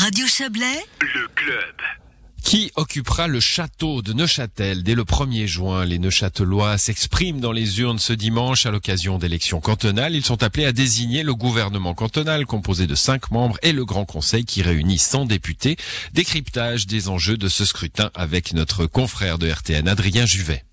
Radio Chablais, le club. Qui occupera le château de Neuchâtel dès le 1er juin? Les Neuchâtelois s'expriment dans les urnes ce dimanche à l'occasion d'élections cantonales. Ils sont appelés à désigner le gouvernement cantonal composé de cinq membres et le Grand Conseil qui réunit 100 députés. Décryptage des enjeux de ce scrutin avec notre confrère de RTN, Adrien Juvet.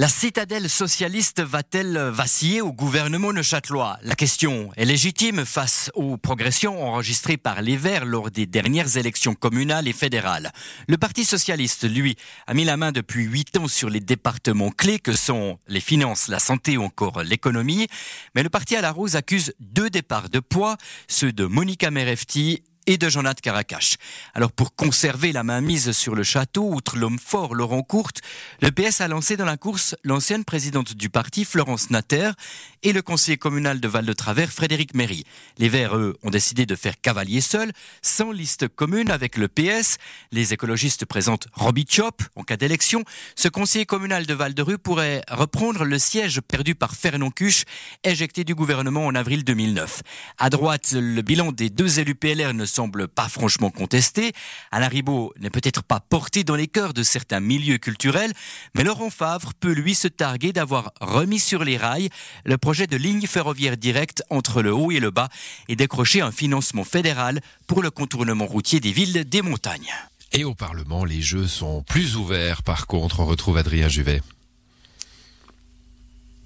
La citadelle socialiste va-t-elle vaciller au gouvernement neuchâtelois La question est légitime face aux progressions enregistrées par les Verts lors des dernières élections communales et fédérales. Le Parti socialiste, lui, a mis la main depuis huit ans sur les départements clés que sont les finances, la santé ou encore l'économie. Mais le Parti à la Rose accuse deux départs de poids, ceux de Monica Merefti et de Jonathan Caracache. Alors pour conserver la main mise sur le château, outre l'homme fort Laurent Courte, le PS a lancé dans la course l'ancienne présidente du parti Florence Natter et le conseiller communal de Val-de-Travers Frédéric Méry. Les Verts, eux, ont décidé de faire cavalier seul, sans liste commune avec le PS. Les écologistes présentent Robbie Chop en cas d'élection. Ce conseiller communal de Val-de-Rue pourrait reprendre le siège perdu par Fernand Cuche, éjecté du gouvernement en avril 2009. À droite, le bilan des deux élus PLR ne semble pas franchement contesté. Alain Ribot n'est peut-être pas porté dans les cœurs de certains milieux culturels, mais Laurent Favre peut lui se targuer d'avoir remis sur les rails le projet de ligne ferroviaire directe entre le haut et le bas et décroché un financement fédéral pour le contournement routier des villes des montagnes. Et au Parlement, les jeux sont plus ouverts. Par contre, on retrouve Adrien Juvet.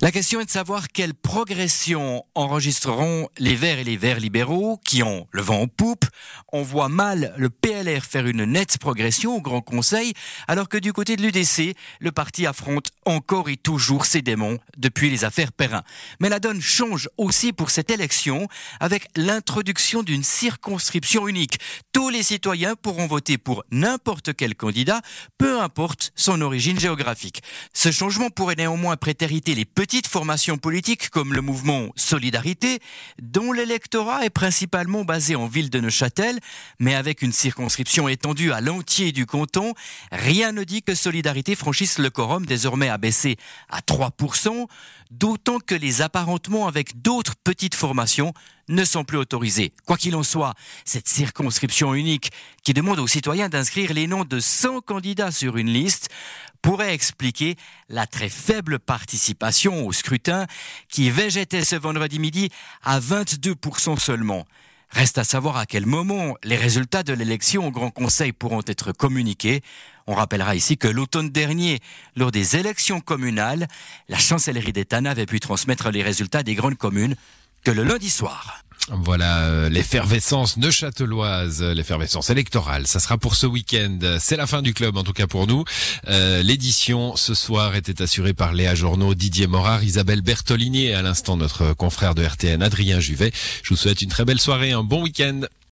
La question est de savoir quelle progression enregistreront les Verts et les Verts libéraux qui ont le vent en poupe. On voit mal le PLR faire une nette progression au Grand Conseil, alors que du côté de l'UDC, le parti affronte encore et toujours ses démons depuis les affaires Perrin. Mais la donne change aussi pour cette élection avec l'introduction d'une circonscription unique. Tous les citoyens pourront voter pour n'importe quel candidat, peu importe son origine géographique. Ce changement pourrait néanmoins prétériter les petits petites formations politiques comme le mouvement Solidarité, dont l'électorat est principalement basé en ville de Neuchâtel, mais avec une circonscription étendue à l'entier du canton, rien ne dit que Solidarité franchisse le quorum désormais abaissé à 3%, d'autant que les apparentements avec d'autres petites formations ne sont plus autorisés. Quoi qu'il en soit, cette circonscription unique qui demande aux citoyens d'inscrire les noms de 100 candidats sur une liste pourrait expliquer la très faible participation au scrutin qui végétait ce vendredi midi à 22% seulement. Reste à savoir à quel moment les résultats de l'élection au Grand Conseil pourront être communiqués. On rappellera ici que l'automne dernier, lors des élections communales, la chancellerie d'État n'avait pu transmettre les résultats des grandes communes que le lundi soir. Voilà euh, l'effervescence neuchâteloise, l'effervescence électorale. Ça sera pour ce week-end. C'est la fin du club, en tout cas pour nous. Euh, l'édition ce soir était assurée par Léa Journaux, Didier Morard, Isabelle Bertolini et à l'instant notre confrère de RTN, Adrien Juvet. Je vous souhaite une très belle soirée, un bon week-end.